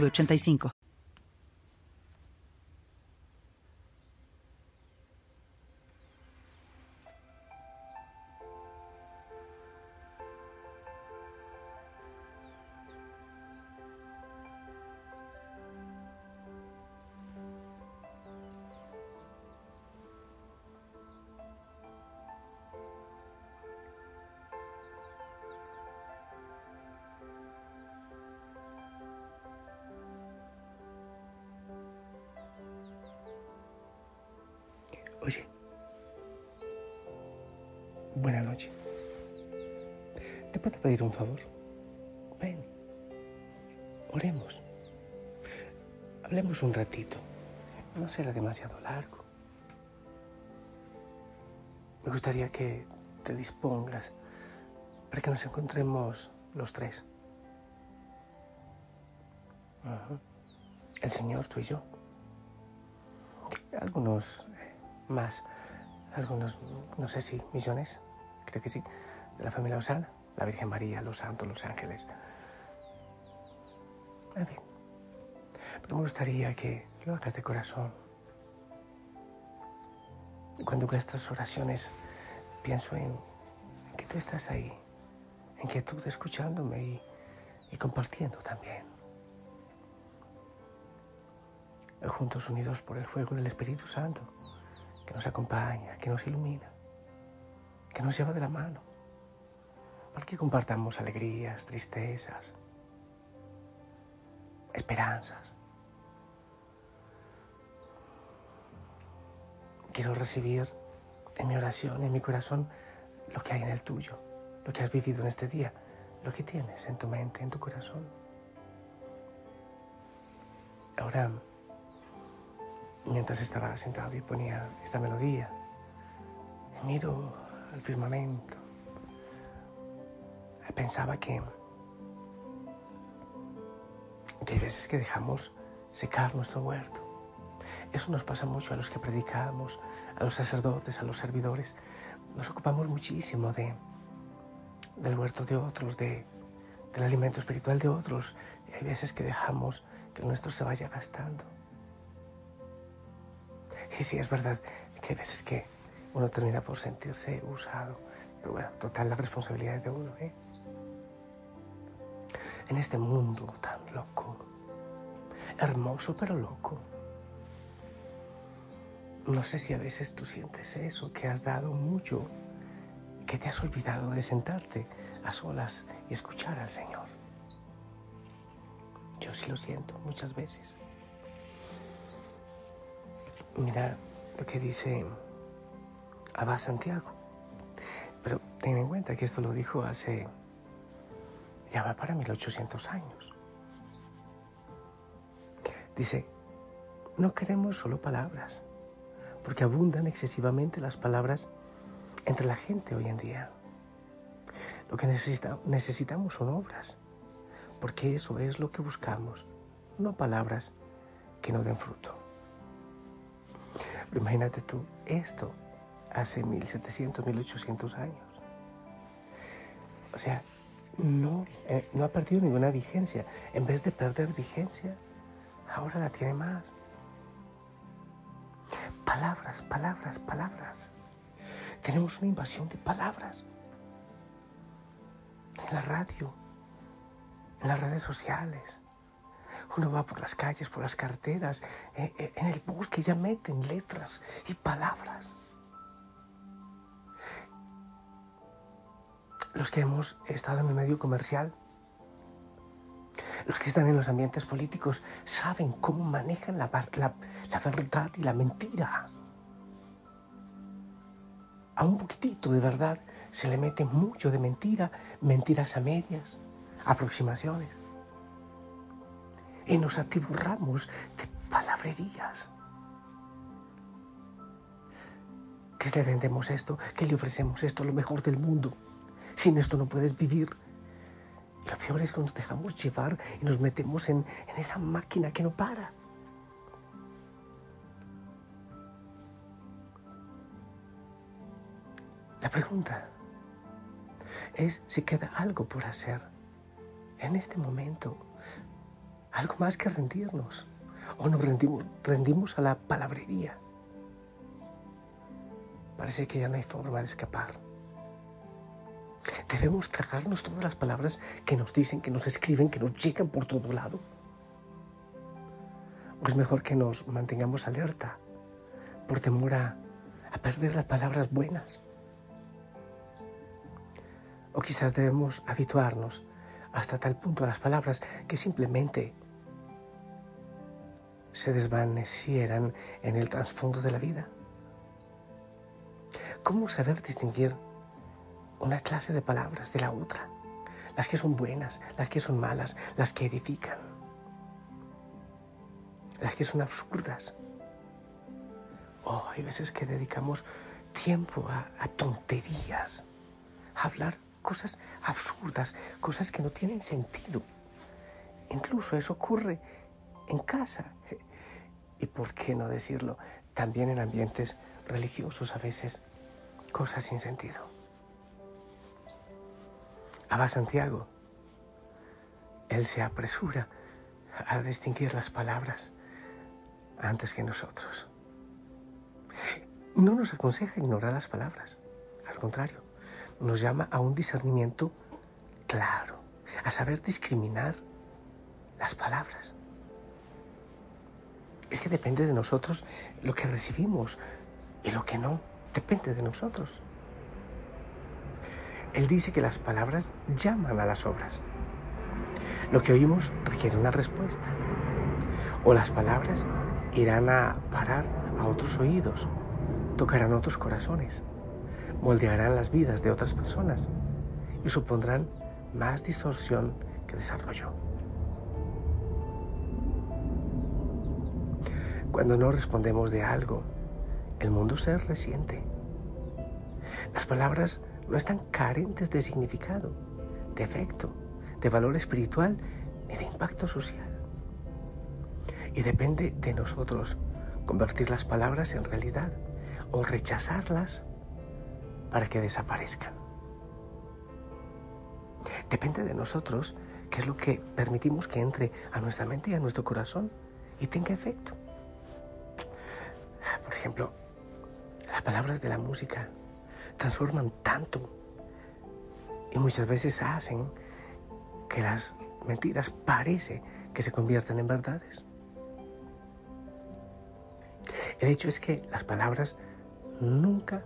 906985. Oye, buena noche. ¿Te puedo pedir un favor? Ven, oremos. Hablemos un ratito. No será demasiado largo. Me gustaría que te dispongas para que nos encontremos los tres. El Señor, tú y yo. Algunos más algunos, no sé si millones, creo que sí, de la familia Osana, la Virgen María, los santos, los ángeles. En fin, pero me gustaría que lo hagas de corazón. Cuando hago estas oraciones, pienso en, que tú estás ahí, en que tú escuchándome y compartiendo también. Juntos unidos por el fuego del Espíritu Santo que nos acompaña, que nos ilumina, que nos lleva de la mano, para que compartamos alegrías, tristezas, esperanzas. Quiero recibir en mi oración, en mi corazón, lo que hay en el tuyo, lo que has vivido en este día, lo que tienes en tu mente, en tu corazón. Ahora, mientras estaba sentado y ponía esta melodía. Miro al firmamento. Pensaba que, hay veces que dejamos secar nuestro huerto. Eso nos pasa mucho a los que predicamos, a los sacerdotes, a los servidores. Nos ocupamos muchísimo de, del huerto de otros, de, del alimento espiritual de otros. Y hay veces que dejamos que el nuestro se vaya gastando. Y sí, es verdad que hay veces que uno termina por sentirse usado. Pero bueno, total, la responsabilidad es de uno, ¿eh? En este mundo tan loco, hermoso pero loco. No sé si a veces tú sientes eso, que has dado mucho, que te has olvidado de sentarte a solas y escuchar al Señor. Yo sí lo siento muchas veces. Mira lo que dice Abba Santiago. Pero ten en cuenta que esto lo dijo hace, ya va para 1800 años. Dice, no queremos solo palabras, porque abundan excesivamente las palabras entre la gente hoy en día. Lo que necesita, necesitamos son obras, porque eso es lo que buscamos, no palabras que no den fruto. Imagínate tú, esto hace 1700, 1800 años. O sea, no, eh, no ha perdido ninguna vigencia. En vez de perder vigencia, ahora la tiene más. Palabras, palabras, palabras. Tenemos una invasión de palabras. En la radio, en las redes sociales, uno va por las calles, por las carreteras, eh, eh, en el bosque ya meten letras y palabras. Los que hemos estado en el medio comercial, los que están en los ambientes políticos, saben cómo manejan la, la, la verdad y la mentira. A un poquitito de verdad se le mete mucho de mentira, mentiras a medias, aproximaciones. Y nos atiburramos de palabrerías. ¿Qué le vendemos esto? ¿Qué le ofrecemos esto? Lo mejor del mundo. Sin esto no puedes vivir. Lo peor es que nos dejamos llevar y nos metemos en, en esa máquina que no para. La pregunta es si queda algo por hacer en este momento, algo más que rendirnos, o nos rendimos, rendimos a la palabrería. Parece que ya no hay forma de escapar. Debemos tragarnos todas las palabras que nos dicen, que nos escriben, que nos llegan por todo lado. O es mejor que nos mantengamos alerta por temor a, a perder las palabras buenas. O quizás debemos habituarnos hasta tal punto a las palabras que simplemente se desvanecieran en el trasfondo de la vida. ¿Cómo saber distinguir una clase de palabras de la otra? Las que son buenas, las que son malas, las que edifican, las que son absurdas. Oh, hay veces que dedicamos tiempo a, a tonterías, a hablar cosas absurdas, cosas que no tienen sentido. Incluso eso ocurre en casa. Y por qué no decirlo, también en ambientes religiosos a veces, cosas sin sentido. Abba Santiago, él se apresura a distinguir las palabras antes que nosotros. No nos aconseja ignorar las palabras, al contrario, nos llama a un discernimiento claro, a saber discriminar las palabras. Es que depende de nosotros lo que recibimos y lo que no, depende de nosotros. Él dice que las palabras llaman a las obras. Lo que oímos requiere una respuesta. O las palabras irán a parar a otros oídos, tocarán otros corazones moldearán las vidas de otras personas y supondrán más distorsión que desarrollo. Cuando no respondemos de algo, el mundo se resiente. Las palabras no están carentes de significado, de efecto, de valor espiritual ni de impacto social. Y depende de nosotros convertir las palabras en realidad o rechazarlas para que desaparezcan. Depende de nosotros qué es lo que permitimos que entre a nuestra mente y a nuestro corazón y tenga efecto. Ejemplo, las palabras de la música transforman tanto y muchas veces hacen que las mentiras parece que se conviertan en verdades. El hecho es que las palabras nunca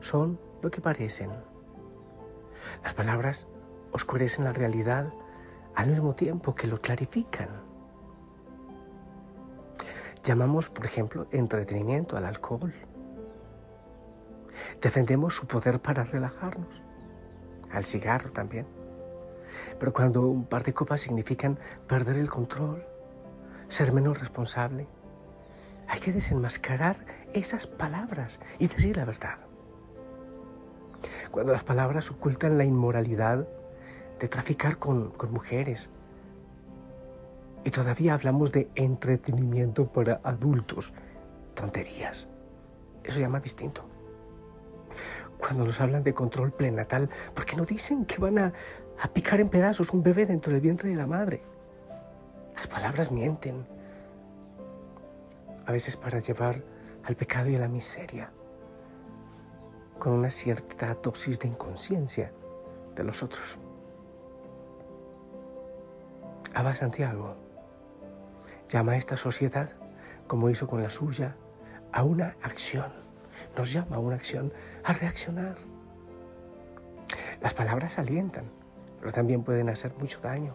son lo que parecen. Las palabras oscurecen la realidad al mismo tiempo que lo clarifican. Llamamos, por ejemplo, entretenimiento al alcohol. Defendemos su poder para relajarnos, al cigarro también. Pero cuando un par de copas significan perder el control, ser menos responsable, hay que desenmascarar esas palabras y decir la verdad cuando las palabras ocultan la inmoralidad de traficar con, mujeres. Y todavía hablamos de entretenimiento para adultos. Tonterías. Eso llama distinto. Cuando nos hablan de control prenatal, ¿por qué no dicen que van a, a picar en pedazos un bebé dentro del vientre de la madre? Las palabras mienten. A veces para llevar al pecado y a la miseria con una cierta dosis de inconsciencia de los otros. Abba Santiago llama a esta sociedad, como hizo con la suya, a una acción. Nos llama a una acción, a reaccionar. Las palabras alientan, pero también pueden hacer mucho daño.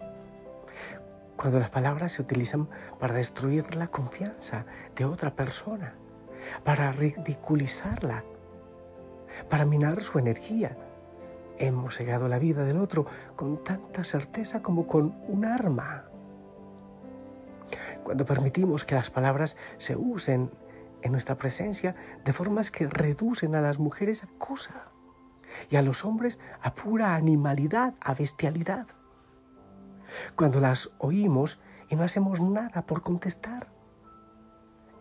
Cuando las palabras se utilizan para destruir la confianza de otra persona, para ridiculizarla para minar su energía. Hemos cegado la vida del otro con tanta certeza como con un arma. Cuando permitimos que las palabras se usen en nuestra presencia de formas que reducen a las mujeres a cosa y a los hombres a pura animalidad, a bestialidad. Cuando las oímos y no hacemos nada por contestar,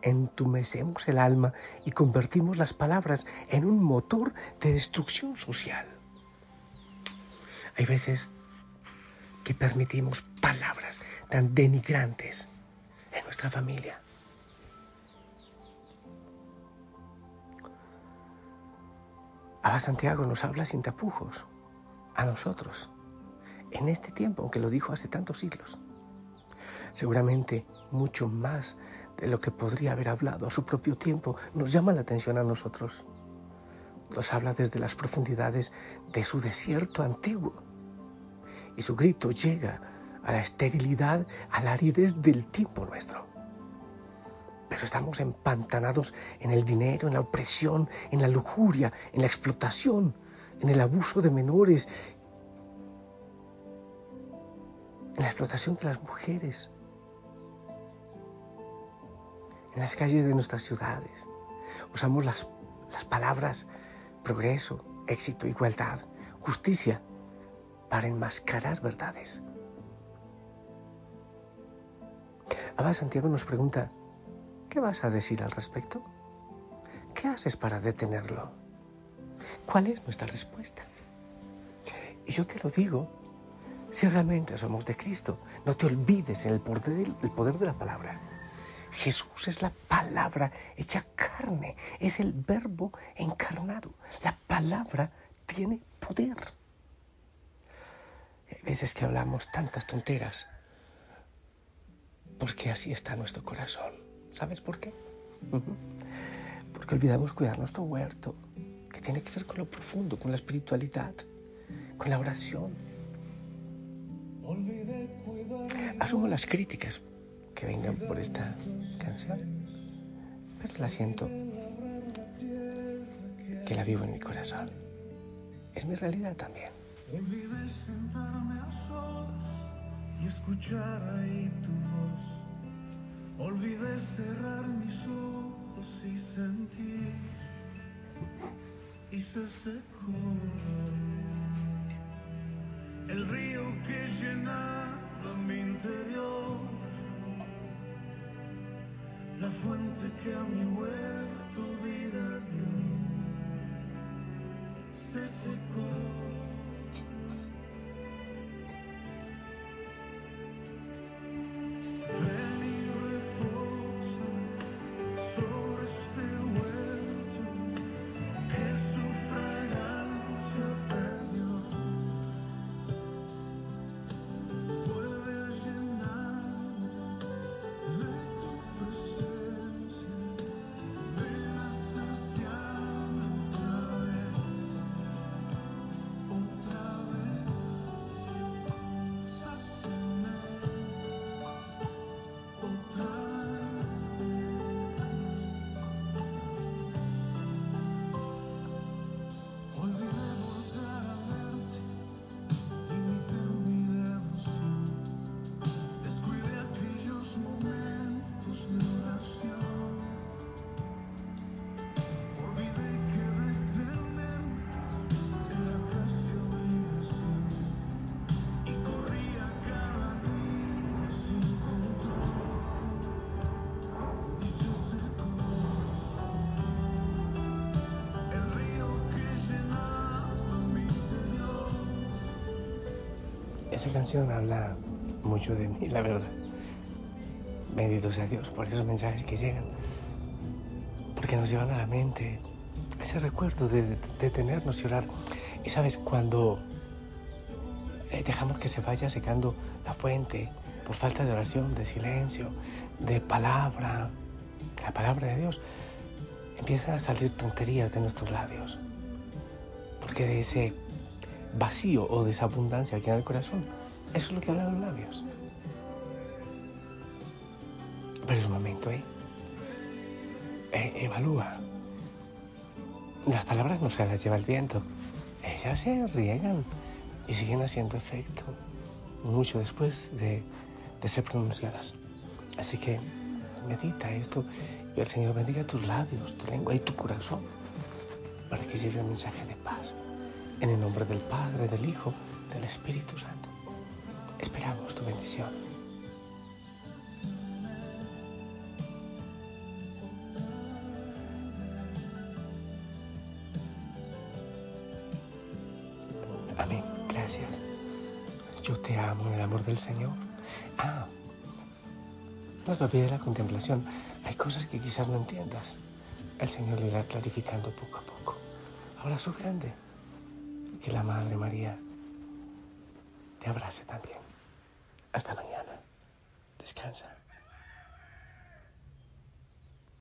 entumecemos el alma y convertimos las palabras en un motor de destrucción social. Hay veces que permitimos palabras tan denigrantes en nuestra familia. Abba Santiago nos habla sin tapujos a nosotros en este tiempo, aunque lo dijo hace tantos siglos. Seguramente mucho más de lo que podría haber hablado a su propio tiempo nos llama la atención a nosotros. Nos habla desde las profundidades de su desierto antiguo. Y su grito llega a la esterilidad, a la aridez del tiempo nuestro. Pero estamos empantanados en el dinero, en la opresión, en la lujuria, en la explotación, en el abuso de menores, en la explotación de las mujeres, en las calles de nuestras ciudades. Usamos las, las palabras progreso, éxito, igualdad, justicia para enmascarar verdades. Abba Santiago nos pregunta, ¿qué vas a decir al respecto? ¿Qué haces para detenerlo? ¿Cuál es nuestra respuesta? Y yo te lo digo, si realmente somos de Cristo, no te olvides el poder, poder de la palabra. Jesús es la palabra hecha carne, es el verbo encarnado. La palabra tiene poder. Hay veces que hablamos tantas tonteras porque así está nuestro corazón. ¿Sabes por qué? Porque olvidamos cuidar nuestro huerto, que tiene que ver con lo profundo, con la espiritualidad, con la oración. Asumo las críticas que vengan por esta canción, pero la siento que la vivo en mi corazón. Es mi realidad también. Y escuchar ahí tu voz. Olvidé cerrar mis ojos y sentir y se secó el río que llenaba mi interior la fuente que a mi huerto vida dio, se secó. Esa canción habla mucho de mí, la verdad. Bendito sea Dios por esos mensajes que llegan, porque nos llevan a la mente ese recuerdo de detenernos y orar. Y sabes, cuando eh, dejamos que se vaya secando la fuente por falta de oración, de silencio, de palabra, la palabra de Dios, empiezan a salir tonterías de nuestros labios. Porque de ese vacío o desabundancia aquí en el corazón. Eso es lo que hablan los labios. Pero es un momento, ¿eh? ¿eh? evalúa. Las palabras no se las lleva el viento. Ellas se riegan y siguen haciendo efecto mucho después de, de ser pronunciadas. Así que medita esto y el Señor bendiga tus labios, tu lengua y tu corazón para que lleve un mensaje de paz. En el nombre del Padre, del Hijo, del Espíritu Santo. Esperamos tu bendición. Amén. Gracias. Yo te amo en el amor del Señor. Ah, no te olvides la contemplación. Hay cosas que quizás no entiendas. El Señor le irá clarificando poco a poco. Ahora su grande. Que la Madre María te abrace también. Hasta mañana. Descansa.